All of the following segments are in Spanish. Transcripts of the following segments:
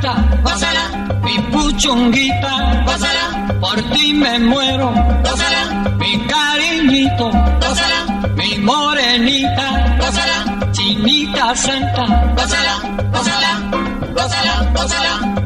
Santa, gózala, mi puchonguita, gózala, por ti me muero, gózala, mi cariñito, gózala, mi morenita, gózala, chinita santa, gózala, gózala, gózala, gózala,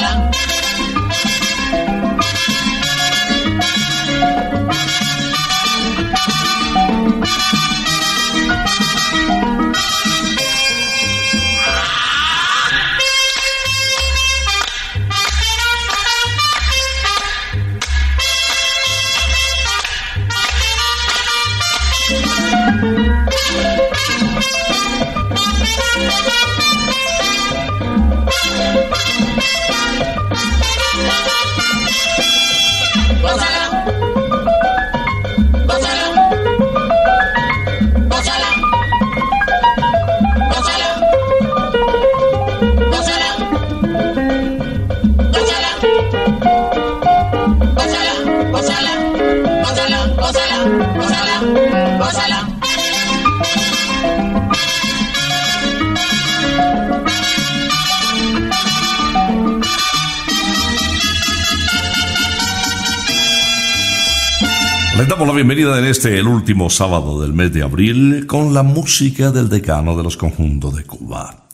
Damos la bienvenida en este, el último sábado del mes de abril, con la música del decano de los conjuntos de Cuba.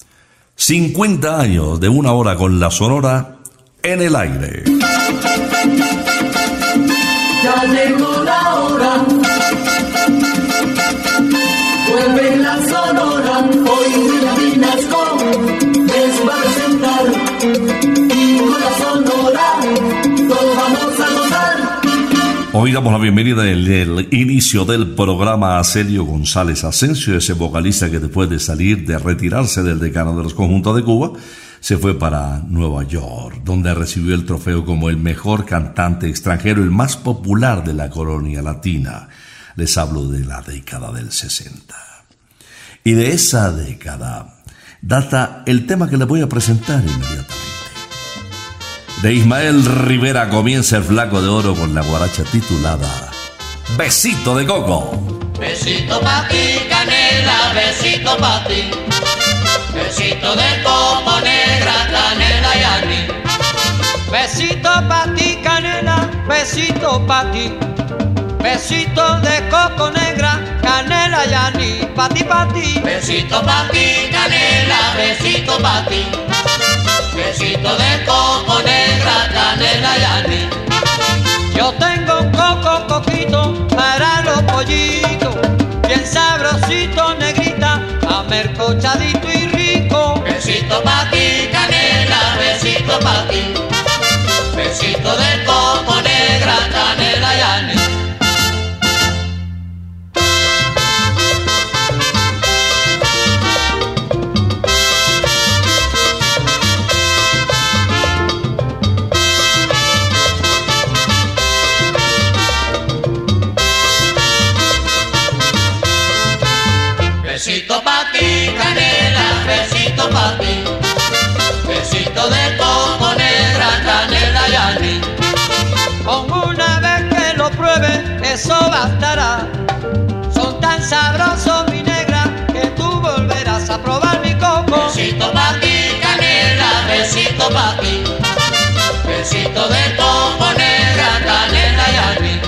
50 años de una hora con la sonora en el aire. Ya llegó la hora. Vuelve la sonora. Hoy damos la bienvenida en el inicio del programa a Celio González Asensio, ese vocalista que después de salir, de retirarse del decano de los conjuntos de Cuba, se fue para Nueva York, donde recibió el trofeo como el mejor cantante extranjero, el más popular de la colonia latina. Les hablo de la década del 60. Y de esa década data el tema que les voy a presentar inmediatamente. De Ismael Rivera comienza el flaco de oro con la guaracha titulada Besito de Coco. Besito pa' ti, canela, besito pa' ti. Besito de coco negra, canela y anís. Besito pa' ti, canela, besito pa' ti. Besito de coco negra, canela y anís. Pa' ti, pa' ti. Besito pa' ti, canela, besito pa' ti. Quesito de coco, negra, canela y anís. Yo tengo un coco coquito para los pollitos, bien sabrosito, negrita, amercochadito y rico. Quesito pa' ti, canela, besito pa' ti. Besito de coco, negra, canela y anís. Eso bastará. Son tan sabrosos, mi negra, que tú volverás a probar mi coco. Besito pa' ti, canela, besito pa' ti. Besito de coco negra, canela y anís.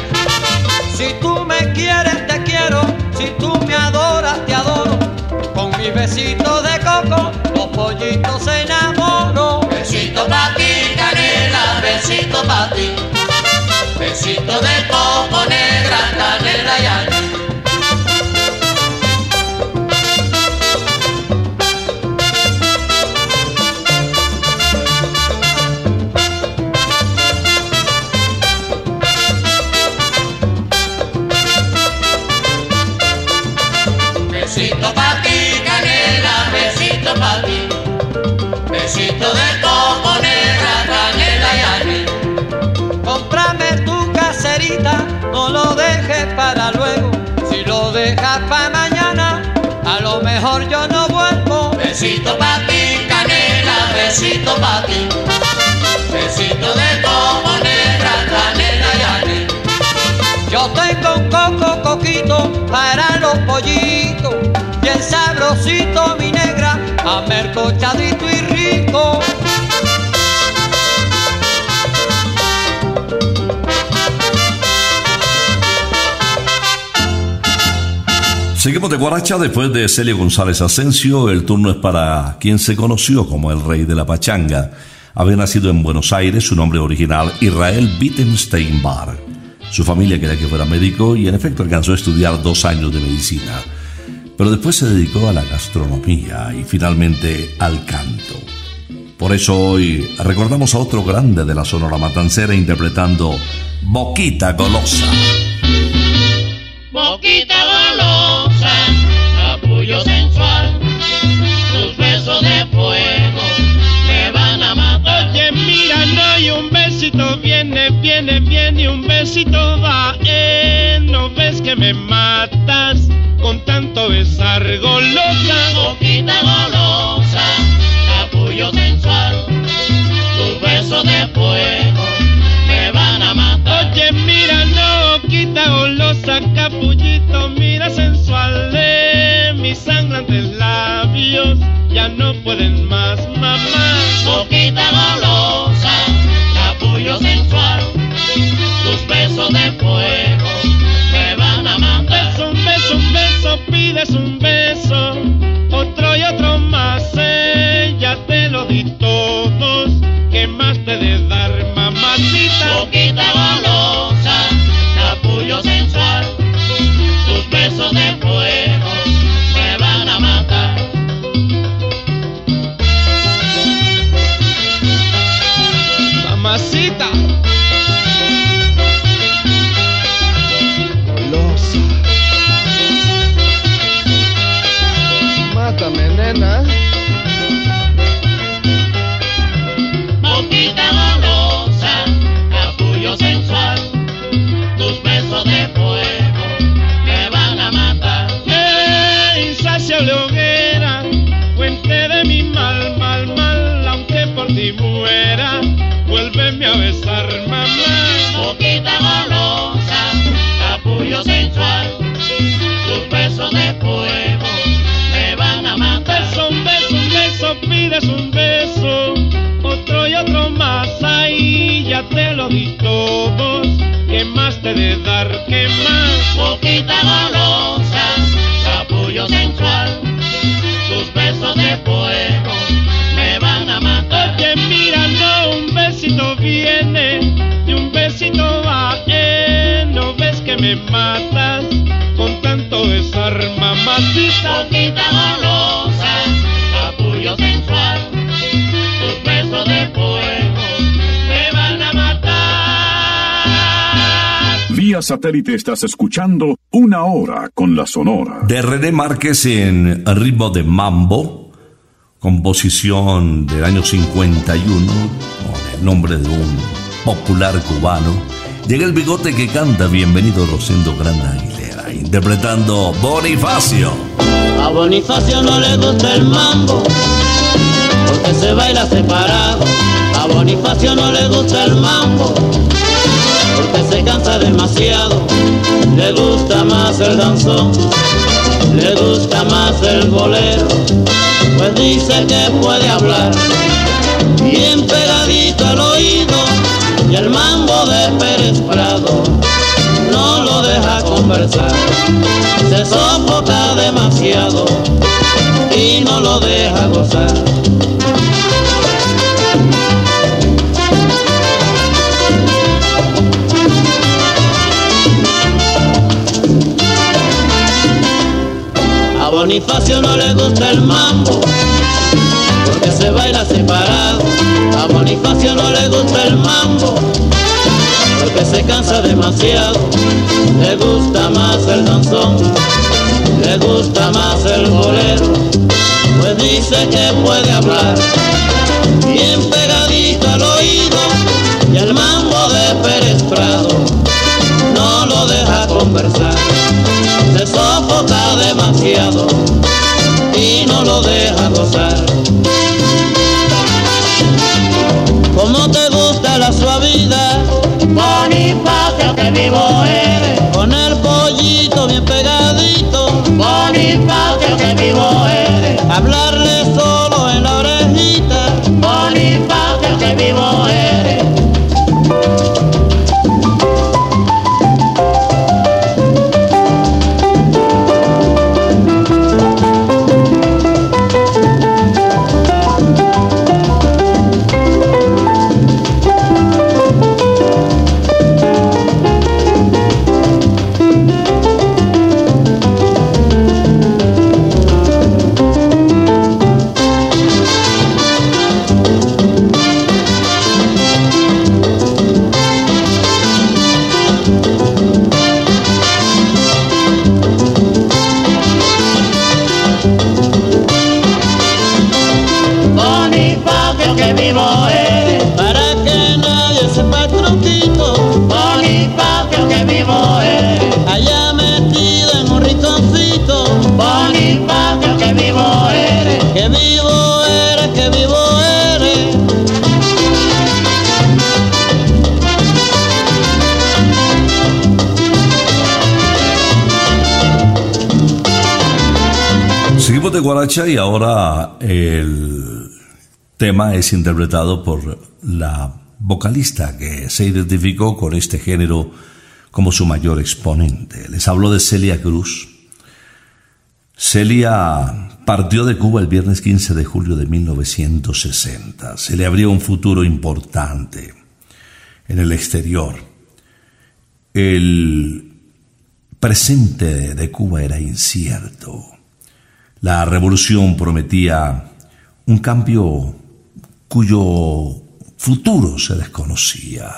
Si tú me quieres, te quiero. Si tú me adoras, te adoro. Con mi besito de coco, los pollitos se enamoran. Besito pa' ti, canela, besito pa' ti. Besito de coco negra, canela y mejor yo no vuelvo. Besito pa' ti, canela, besito pa' ti. Besito de coco negra, canela y anís. Yo tengo un coco coquito para los pollitos, bien sabrosito mi negra, amercochadito y rico. Seguimos de Guaracha después de Celio González Asensio. El turno es para quien se conoció como el rey de la pachanga. Había nacido en Buenos Aires, su nombre original Israel Wittenstein Bar. Su familia quería que fuera médico y en efecto alcanzó a estudiar dos años de medicina. Pero después se dedicó a la gastronomía y finalmente al canto. Por eso hoy recordamos a otro grande de la Sonora Matancera interpretando Boquita Golosa. Boquita golosa, capullo sensual, tus besos de fuego me van a matar. Oye, mira, no hay un besito, viene, viene, viene, y un besito va, no ves que me matas con tanto besar golosa. Boquita golosa, capullo sensual, tus besos de fuego me van a matar. Oye, mira, no, quita golosa, capullito, mira mis sangrantes labios ya no pueden más, mamá. Boquita mirando, un besito viene y un besito va. Eh, no ves que me matas con tanto desarma, mamacita. Boquita golosa, capullo sensual, tus besos de fuego me van a matar. Vía satélite estás escuchando una hora con la sonora. De René Márquez en Ritmo de Mambo composición del año 51, con el nombre de un popular cubano. Llega el bigote que canta Bienvenido Rosendo Gran Aguilera, interpretando Bonifacio. A Bonifacio no le gusta el mambo, porque se baila separado. A Bonifacio no le gusta el mambo porque se cansa demasiado. Le gusta más el danzón, le gusta más el bolero, pues dice que puede hablar bien pegadito al oído y el mambo de Pérez Prado no lo deja conversar. Se sofoca demasiado y no lo deja gozar. Bonifacio no le gusta el mambo, porque se baila separado. A Bonifacio no le gusta el mambo, porque se cansa demasiado. Le gusta más el danzón, le gusta más el bolero, pues dice que puede hablar y ahora el tema es interpretado por la vocalista que se identificó con este género como su mayor exponente. Les hablo de Celia Cruz. Celia partió de Cuba el viernes 15 de julio de 1960. Se le abrió un futuro importante en el exterior. El presente de Cuba era incierto. La revolución prometía un cambio cuyo futuro se desconocía.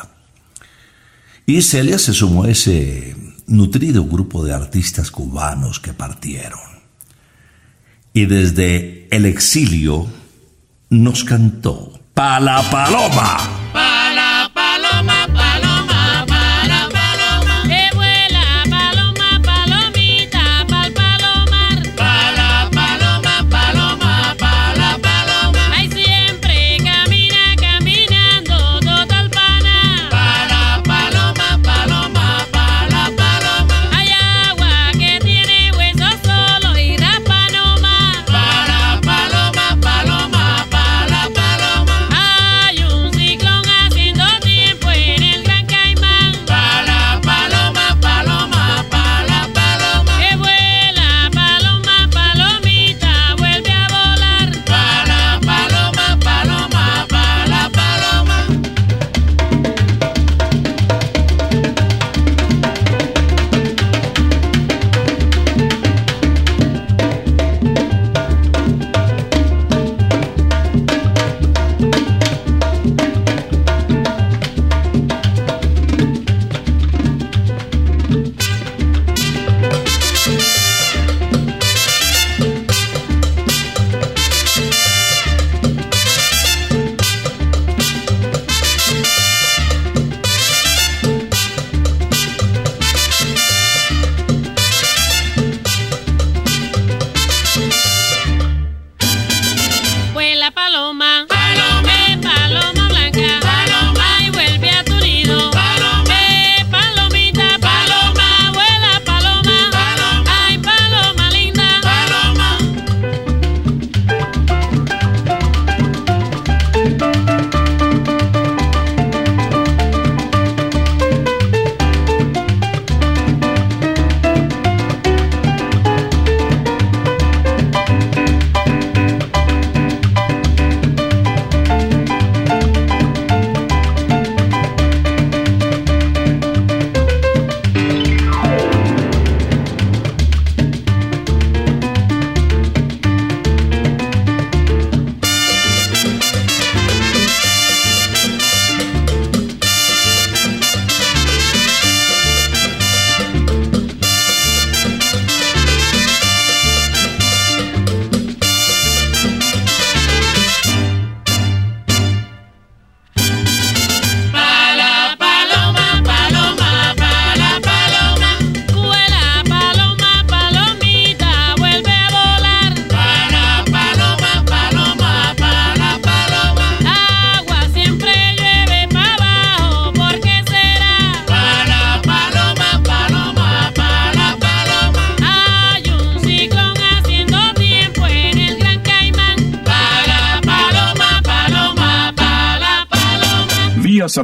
Y Celia se sumó a ese nutrido grupo de artistas cubanos que partieron. Y desde el exilio nos cantó Pa la Paloma.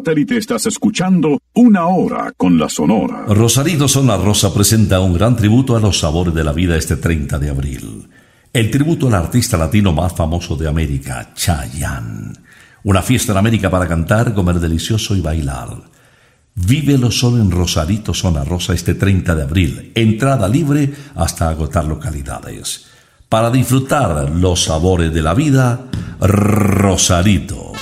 Satélite estás escuchando Una Hora con la Sonora. Rosarito Zona Rosa presenta un gran tributo a los sabores de la vida este 30 de abril. El tributo al artista latino más famoso de América, Chayanne. Una fiesta en América para cantar, comer delicioso y bailar. Vívelo solo en Rosarito Zona Rosa este 30 de abril. Entrada libre hasta agotar localidades. Para disfrutar los sabores de la vida, Rosarito.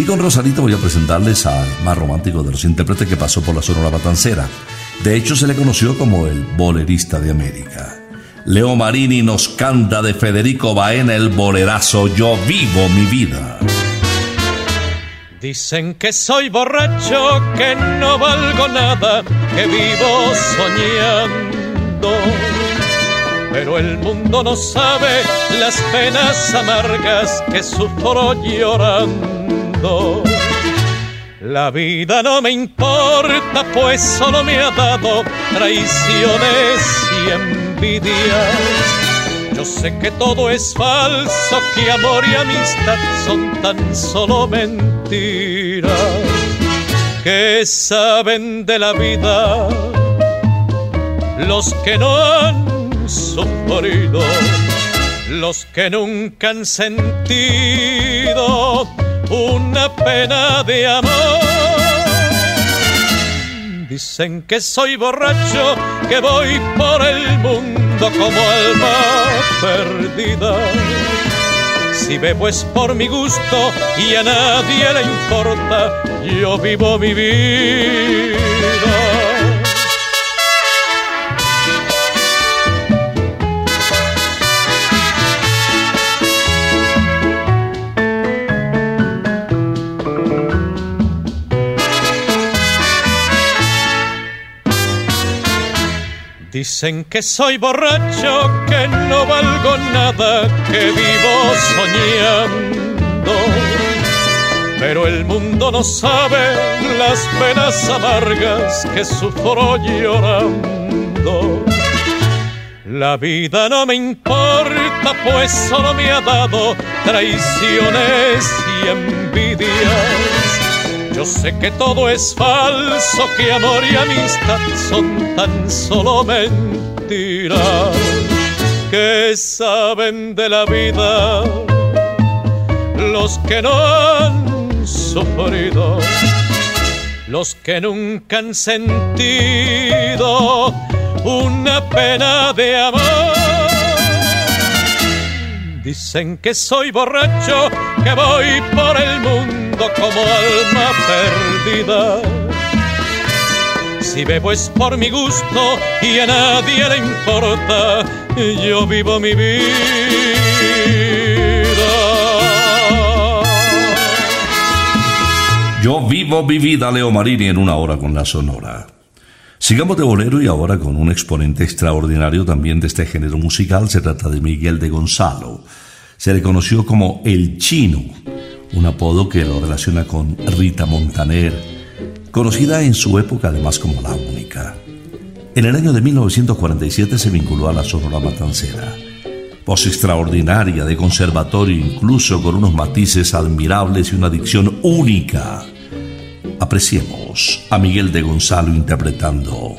Y con Rosarito voy a presentarles al más romántico de los intérpretes que pasó por la Sonora Matancera. De hecho, se le conoció como el bolerista de América. Leo Marini nos canta de Federico Baena el bolerazo Yo vivo mi vida. Dicen que soy borracho, que no valgo nada, que vivo soñando. Pero el mundo no sabe las penas amargas que sufro llorando. La vida no me importa, pues solo me ha dado traiciones y envidias. Yo sé que todo es falso, que amor y amistad son tan solo mentiras que saben de la vida los que no han sufrido, los que nunca han sentido una pena de amor Dicen que soy borracho, que voy por el mundo como alma perdida. Si bebo es por mi gusto y a nadie le importa, yo vivo mi vida. Dicen que soy borracho, que no valgo nada, que vivo soñando. Pero el mundo no sabe las penas amargas que sufro llorando. La vida no me importa, pues solo me ha dado traiciones y envidias yo sé que todo es falso, que amor y amistad son tan solo mentiras que saben de la vida los que no han sufrido, los que nunca han sentido una pena de amor. Dicen que soy borracho, que voy por el mundo como alma perdida. Si bebo es por mi gusto y a nadie le importa, yo vivo mi vida. Yo vivo mi vida, Leo Marini, en una hora con la Sonora. Sigamos de bolero y ahora con un exponente extraordinario también de este género musical. Se trata de Miguel de Gonzalo. Se le conoció como El Chino un apodo que lo relaciona con Rita Montaner, conocida en su época además como la única. En el año de 1947 se vinculó a la Sonora Matancera. Voz extraordinaria de conservatorio, incluso con unos matices admirables y una dicción única. Apreciemos a Miguel de Gonzalo interpretando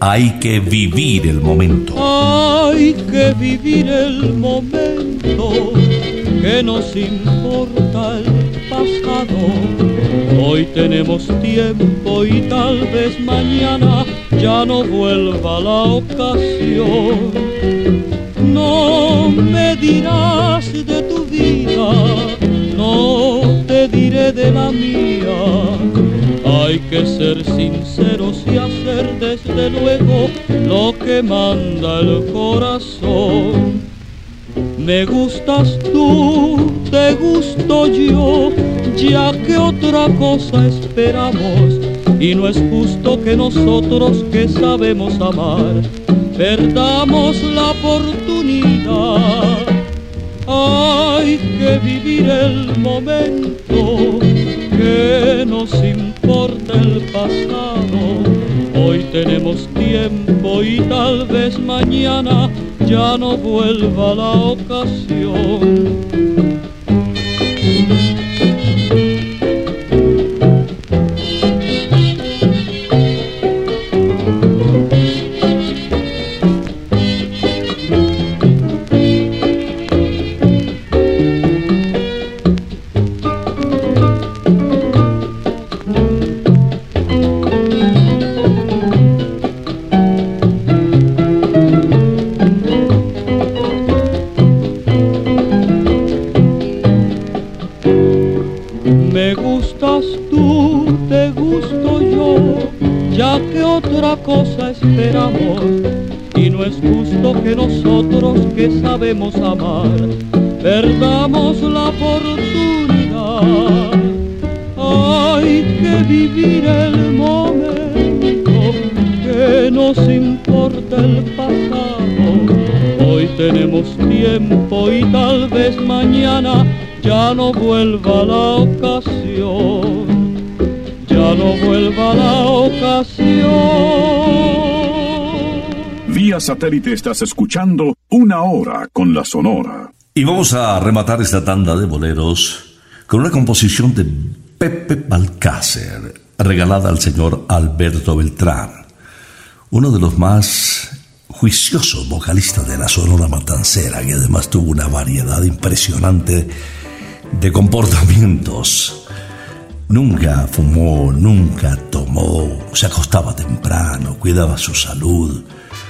Hay que vivir el momento. Hay que vivir el momento que nos importa el pasado. Hoy tenemos tiempo y tal vez mañana ya no vuelva la ocasión. No me dirás de tu vida, no te diré de la mía. Hay que ser sinceros y hacer desde luego lo que manda el corazón me gustas tú, te gusto yo, ya que otra cosa esperamos. Y no es justo que nosotros que sabemos amar, perdamos la oportunidad. Hay que vivir el momento, que nos importa el pasado. Hoy tenemos tiempo y tal vez mañana ya no vuelva la ocasión. Ya no vuelva la ocasión, ya no vuelva la ocasión. Vía satélite estás escuchando una hora con la Sonora. Y vamos a rematar esta tanda de boleros con una composición de Pepe Balcácer, regalada al señor Alberto Beltrán, uno de los más juiciosos vocalistas de la Sonora Matancera, que además tuvo una variedad impresionante de comportamientos. Nunca fumó, nunca tomó, se acostaba temprano, cuidaba su salud.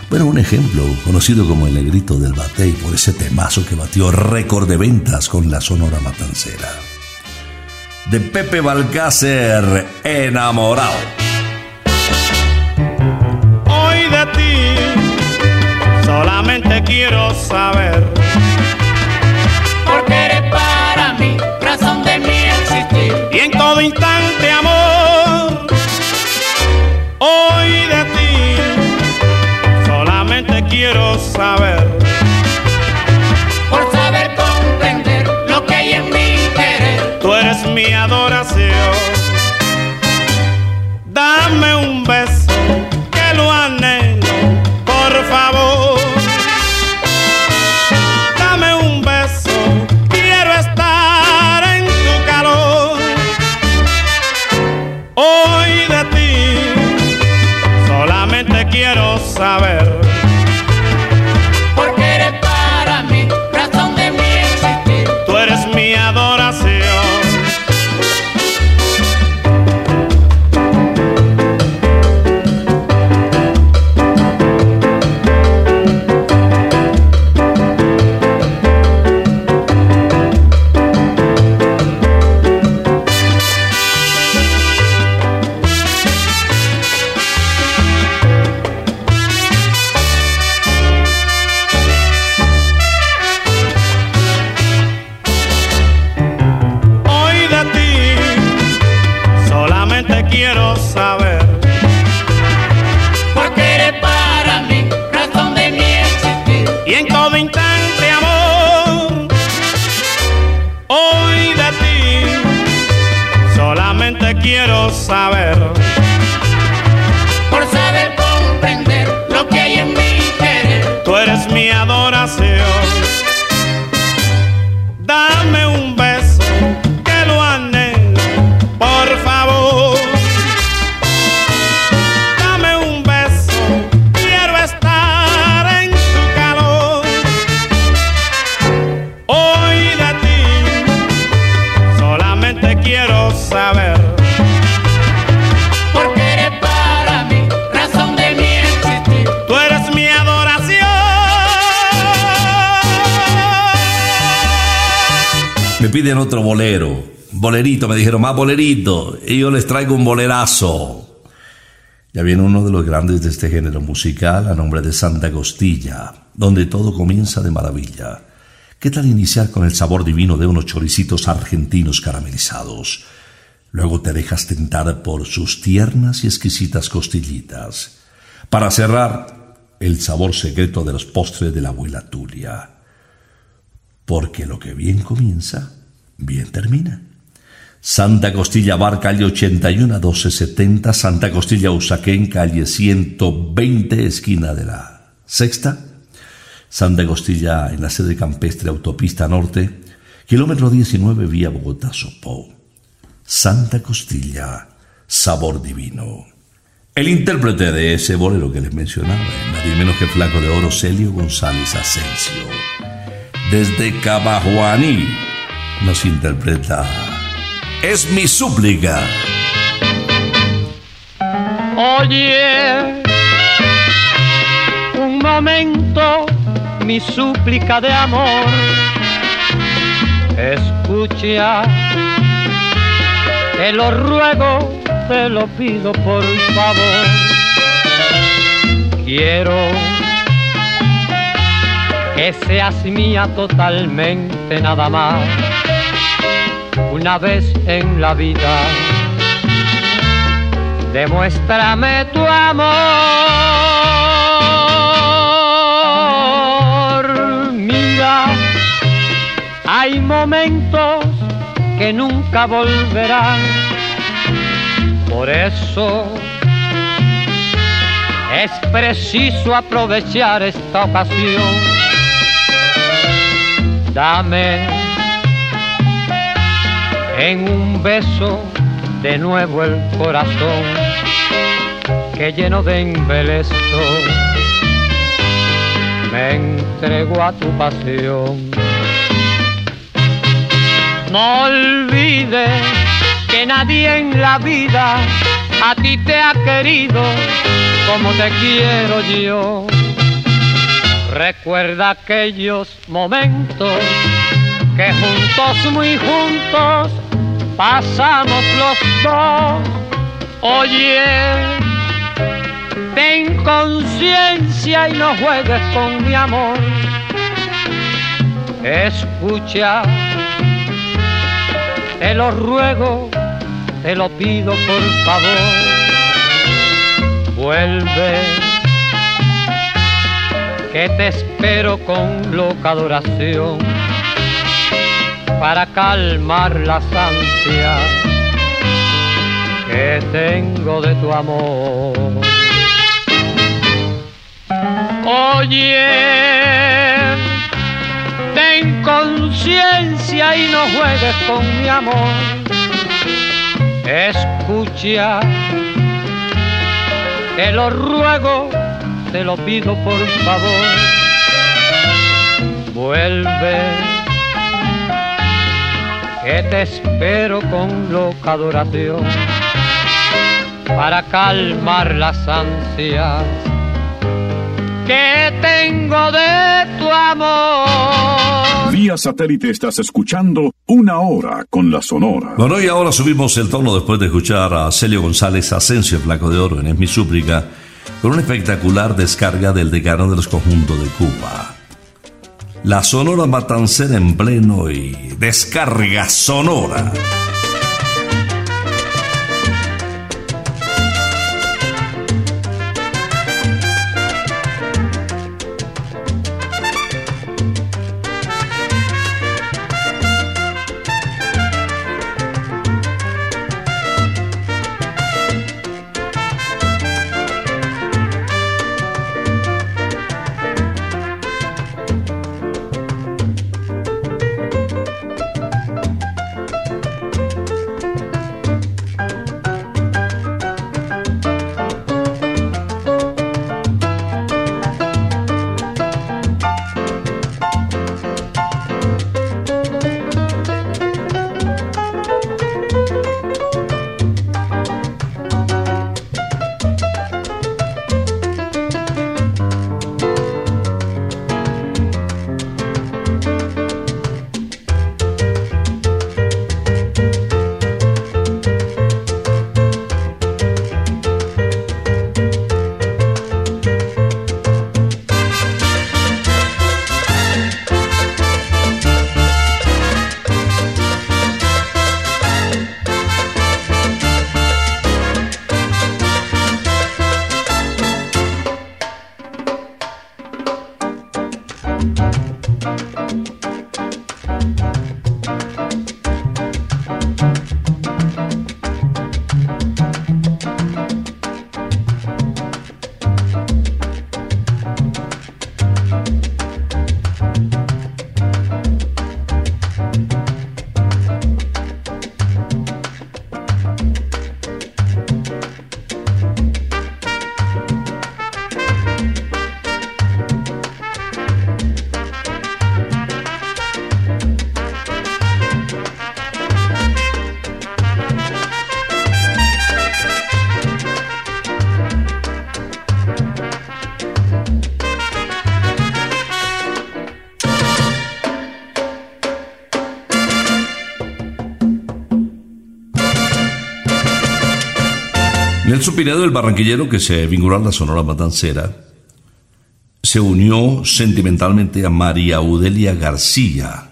Bueno, un ejemplo, conocido como el negrito del batey por ese temazo que batió récord de ventas con la Sonora Matancera. De Pepe Balcácer, enamorado. Hoy de ti solamente quiero saber todo instante saber me dijeron, más bolerito. Y yo les traigo un bolerazo. Ya viene uno de los grandes de este género musical a nombre de Santa Costilla, donde todo comienza de maravilla. ¿Qué tal iniciar con el sabor divino de unos choricitos argentinos caramelizados? Luego te dejas tentar por sus tiernas y exquisitas costillitas. Para cerrar, el sabor secreto de los postres de la abuela Tulia. Porque lo que bien comienza, Bien termina. Santa Costilla Bar, calle 81 1270, Santa Costilla Usaquén, calle 120, esquina de la Sexta. Santa Costilla en la sede campestre Autopista Norte, kilómetro 19 vía Bogotá-Sopó. Santa Costilla, sabor divino. El intérprete de ese bolero que les mencionaba, nadie menos que Flaco de Oro, Celio González Asensio. Desde Cabajuaní, nos interpreta es mi súplica. Oye, un momento, mi súplica de amor. Escucha, te lo ruego, te lo pido por favor. Quiero que seas mía totalmente nada más una vez en la vida, demuéstrame tu amor. Mira, hay momentos que nunca volverán. Por eso es preciso aprovechar esta ocasión. Dame en un beso de nuevo el corazón que lleno de embeleso me entrego a tu pasión. No olvides que nadie en la vida a ti te ha querido como te quiero yo. Recuerda aquellos momentos que juntos, muy juntos, pasamos los dos. Oye, ten conciencia y no juegues con mi amor. Escucha, te lo ruego, te lo pido por favor. Vuelve, que te espero con loca adoración para calmar las ansias que tengo de tu amor. Oye, ten conciencia y no juegues con mi amor. Escucha, te lo ruego, te lo pido por favor. Vuelve que te espero con loca adoración para calmar las ansias que tengo de tu amor. Vía satélite estás escuchando una hora con la Sonora. Bueno, y ahora subimos el tono después de escuchar a Celio González Asensio, Flaco de Oro, en Es mi súplica, con una espectacular descarga del decano de los conjuntos de Cuba. La Sonora Matancera en pleno y descarga sonora. Nelson Pinedo, el barranquillero que se vinculó a la Sonora Matancera, se unió sentimentalmente a María Audelia García.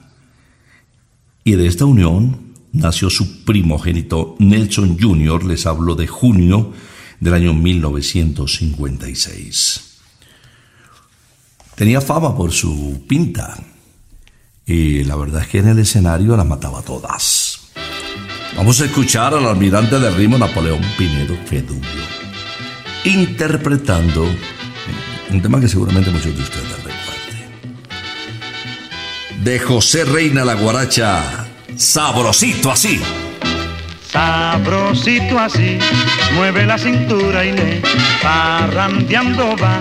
Y de esta unión nació su primogénito Nelson Jr., les hablo de junio del año 1956. Tenía fama por su pinta y la verdad es que en el escenario las mataba todas. Vamos a escuchar al almirante de ritmo Napoleón Pinedo Fedullo interpretando un tema que seguramente muchos de ustedes recuerden. De José Reina la Guaracha, sabrosito así. Sabrosito así, mueve la cintura y le parrandeando va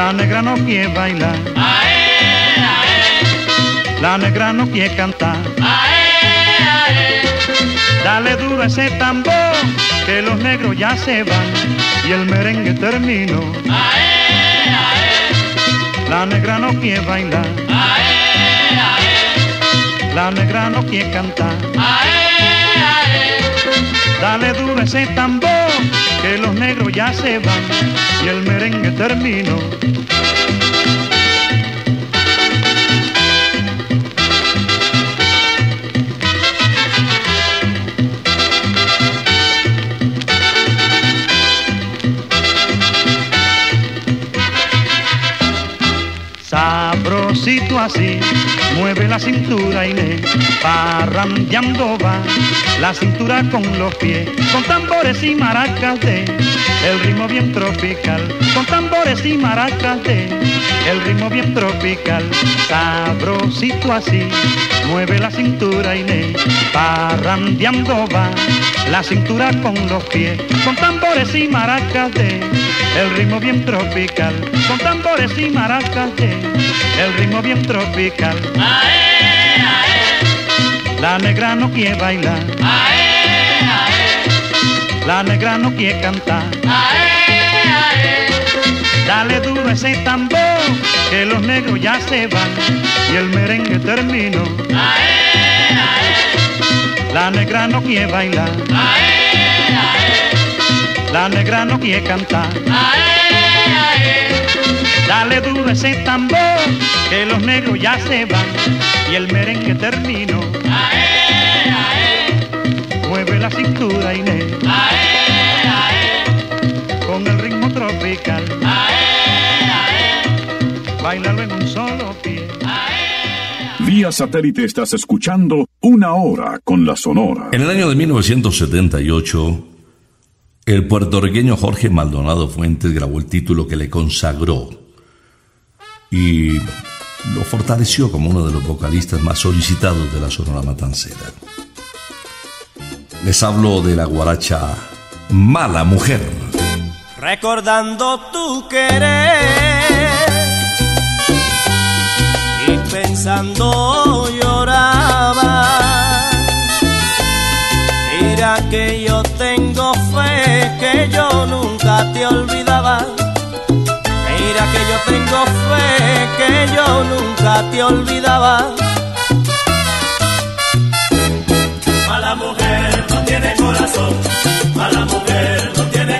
La negra no quiere bailar. La negra no quiere cantar. Dale duro ese tambor, que los negros ya se van y el merengue terminó. La negra no quiere bailar. La negra no quiere cantar. Dale duro ese tambor, que los negros ya se van y el merengue terminó. Sabrosito así, mueve la cintura le parrandeando va la cintura con los pies, con tambores y maracas de el ritmo bien tropical, con tambores y maracas de el ritmo bien tropical, sabrosito así, mueve la cintura le parrandeando va la cintura con los pies, con tambores y maracas de el ritmo bien tropical, con tambores y maracas de el ritmo bien tropical. Ae, ae. La negra no quiere bailar. Ae, La negra no quiere cantar. Dale duro ese tambor, que los negros ya se van y el merengue terminó. La negra no quiere bailar. La negra no quiere cantar. Dale duro ese tambor, que los negros ya se van y el merengue terminó. Mueve la cintura Inés. Con el ritmo tropical. Bailalo en. Vía satélite estás escuchando Una Hora con la Sonora. En el año de 1978, el puertorriqueño Jorge Maldonado Fuentes grabó el título que le consagró y lo fortaleció como uno de los vocalistas más solicitados de la Sonora Matancera. Les hablo de la guaracha Mala Mujer. Recordando tu querer pensando lloraba. Mira que yo tengo fe que yo nunca te olvidaba Mira que yo tengo fe, que yo nunca te olvidaba. Mala mujer no tiene corazón, mala mujer no tiene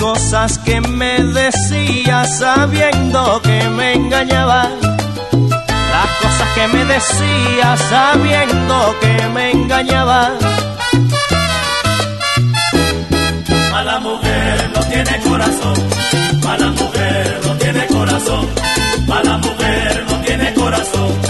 cosas que me decías sabiendo que me engañabas. Las cosas que me decías sabiendo que me engañabas. Mala mujer no tiene corazón. Mala mujer no tiene corazón. Mala mujer no tiene corazón.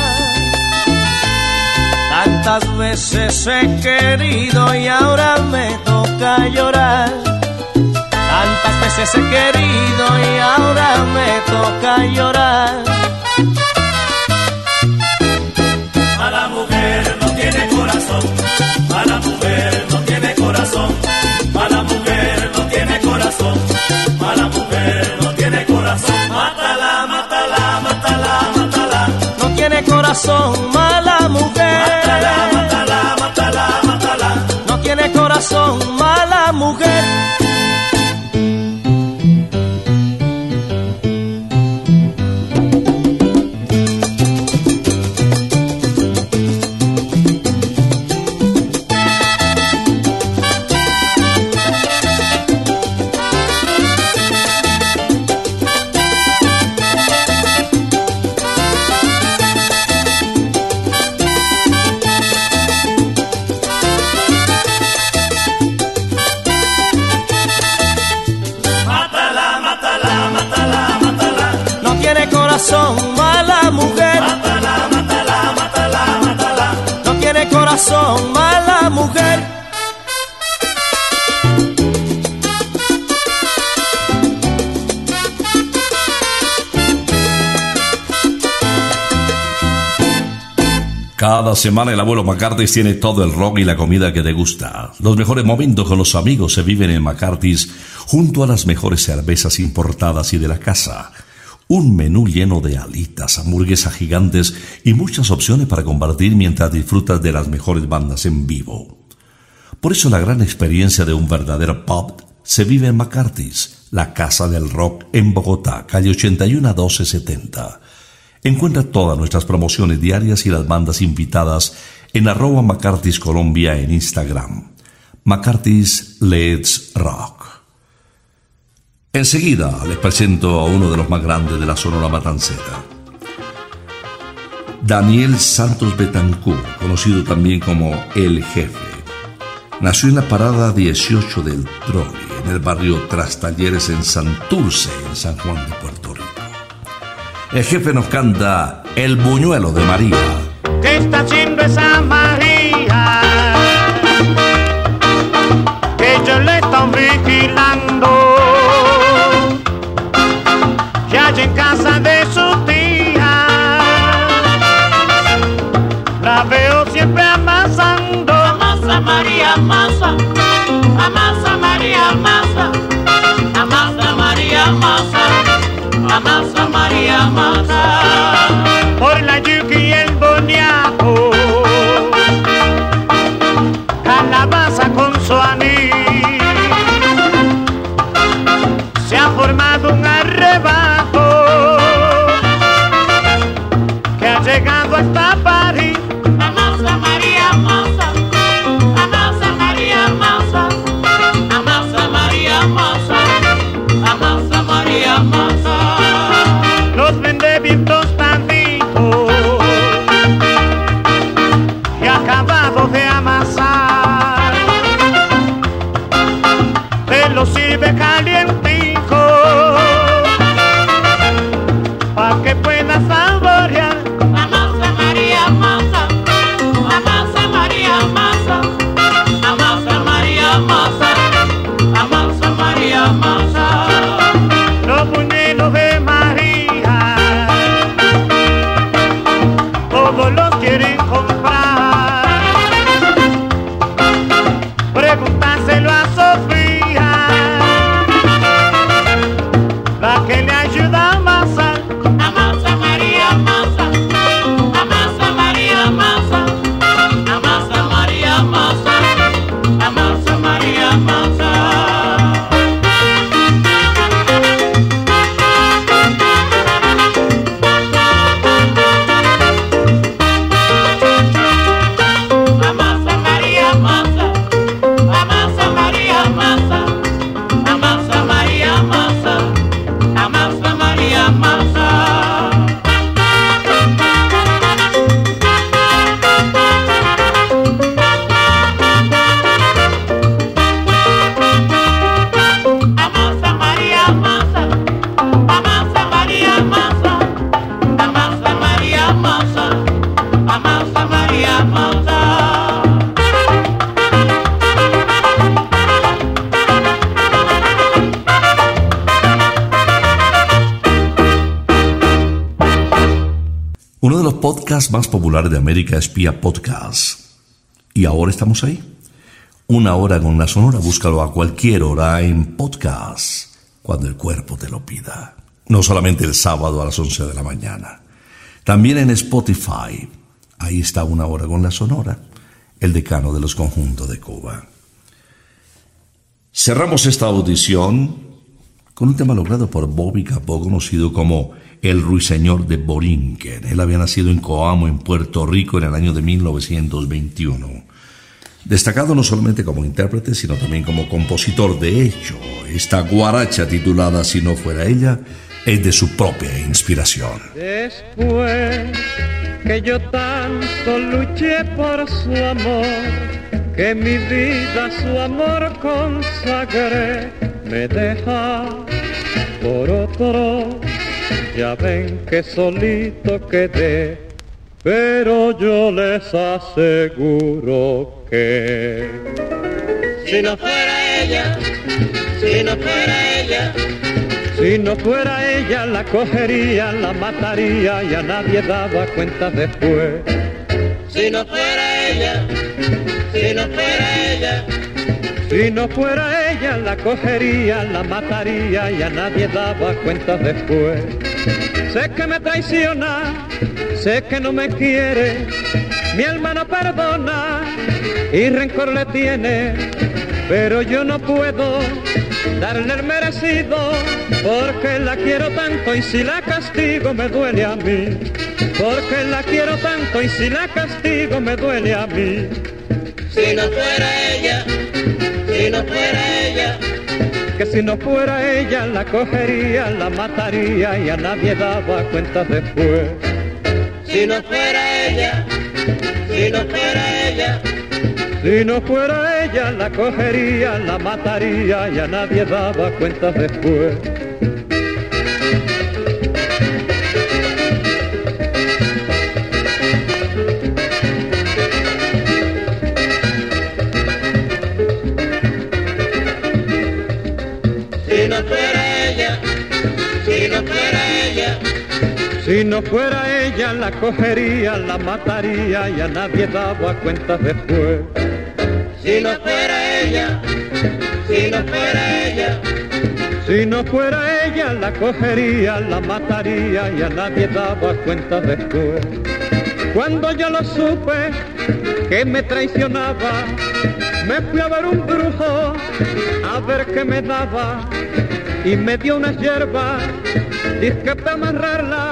Tantas veces he querido y ahora me toca llorar. Tantas veces he querido y ahora me toca llorar. Mala mujer no tiene corazón. Mala mujer no tiene corazón. Mala mujer no tiene corazón. Mala mujer no tiene corazón. Mátala, mátala, mátala, mátala. No tiene corazón, mala mujer. Corazón, mala mujer. Mátala, mátala, mátala, mátala. No tiene corazón, mala mujer. Cada semana el abuelo McCarthy's tiene todo el rock y la comida que te gusta. Los mejores momentos con los amigos se viven en McCarthy's junto a las mejores cervezas importadas y de la casa. Un menú lleno de alitas, hamburguesas gigantes y muchas opciones para compartir mientras disfrutas de las mejores bandas en vivo. Por eso la gran experiencia de un verdadero pub se vive en McCarthy's, la casa del rock en Bogotá, calle 81 a 1270. Encuentra todas nuestras promociones diarias y las bandas invitadas en arroba McCarthy's Colombia en Instagram. McCarthy's Let's Rock. Enseguida les presento a uno de los más grandes de la Sonora Matancera. Daniel Santos Betancourt, conocido también como El Jefe. Nació en la parada 18 del Trolli, en el barrio Trastalleres en Santurce, en San Juan de Puerto Rico. El jefe nos canta El buñuelo de María. ¿Qué está haciendo esa María? Que yo le están vigilando. De América es Pia Podcast. Y ahora estamos ahí. Una hora con la sonora, búscalo a cualquier hora en podcast, cuando el cuerpo te lo pida. No solamente el sábado a las 11 de la mañana. También en Spotify. Ahí está una hora con la sonora, el decano de los conjuntos de Cuba. Cerramos esta audición con un tema logrado por Bobby Capó, conocido como el ruiseñor de Borinquen. Él había nacido en Coamo, en Puerto Rico, en el año de 1921. Destacado no solamente como intérprete, sino también como compositor. De hecho, esta guaracha titulada Si no fuera ella es de su propia inspiración. Después que yo tanto luché por su amor, que mi vida su amor consagré, me por otro. Ya ven que solito quedé, pero yo les aseguro que si no fuera ella, si no fuera ella si no fuera ella, la cogería, la mataría y a nadie daba cuenta después. Si no fuera ella, si no fuera ella. Si no fuera ella, la cogería, la mataría y a nadie daba cuenta después. Sé que me traiciona, sé que no me quiere, mi alma no perdona y rencor le tiene, pero yo no puedo darle el merecido, porque la quiero tanto y si la castigo me duele a mí, porque la quiero tanto y si la castigo me duele a mí. Si no fuera ella, si no fuera ella, que si no fuera ella la cogería, la mataría y a nadie daba cuenta después. Si no fuera ella, si no fuera ella. Si no fuera ella, la cogería, la mataría y a nadie daba cuenta después. Si no fuera ella, la cogería, la mataría y a nadie daba cuenta después. Si no fuera ella, si no fuera ella. Si no fuera ella, la cogería, la mataría y a nadie daba cuenta después. Cuando yo lo supe que me traicionaba, me fui a ver un brujo a ver qué me daba y me dio una hierba, dije para amarrarla,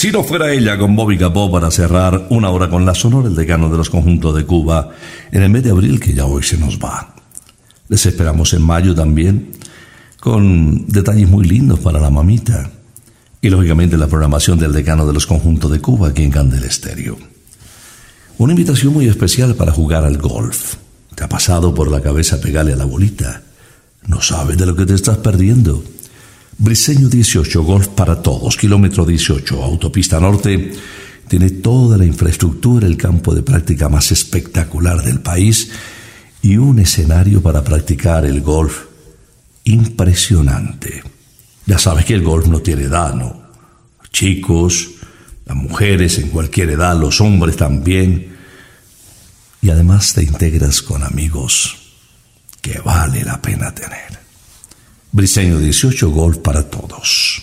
Si no fuera ella con Bobby Capó para cerrar una hora con la sonora el decano de los conjuntos de Cuba en el mes de abril que ya hoy se nos va. Les esperamos en mayo también con detalles muy lindos para la mamita y lógicamente la programación del decano de los conjuntos de Cuba aquí en Candel Estéreo. Una invitación muy especial para jugar al golf. ¿Te ha pasado por la cabeza pegarle a la bolita? No sabes de lo que te estás perdiendo. Briseño 18, Golf para Todos, kilómetro 18, autopista norte, tiene toda la infraestructura, el campo de práctica más espectacular del país y un escenario para practicar el golf impresionante. Ya sabes que el golf no tiene edad, ¿no? Chicos, las mujeres en cualquier edad, los hombres también. Y además te integras con amigos que vale la pena tener. Briseño 18, golf para todos.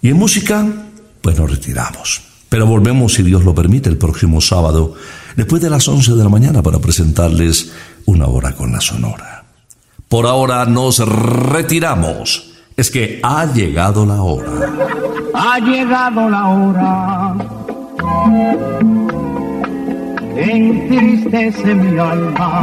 Y en música, pues nos retiramos. Pero volvemos, si Dios lo permite, el próximo sábado, después de las 11 de la mañana, para presentarles una hora con la Sonora. Por ahora nos retiramos. Es que ha llegado la hora. Ha llegado la hora. Entristece mi alma.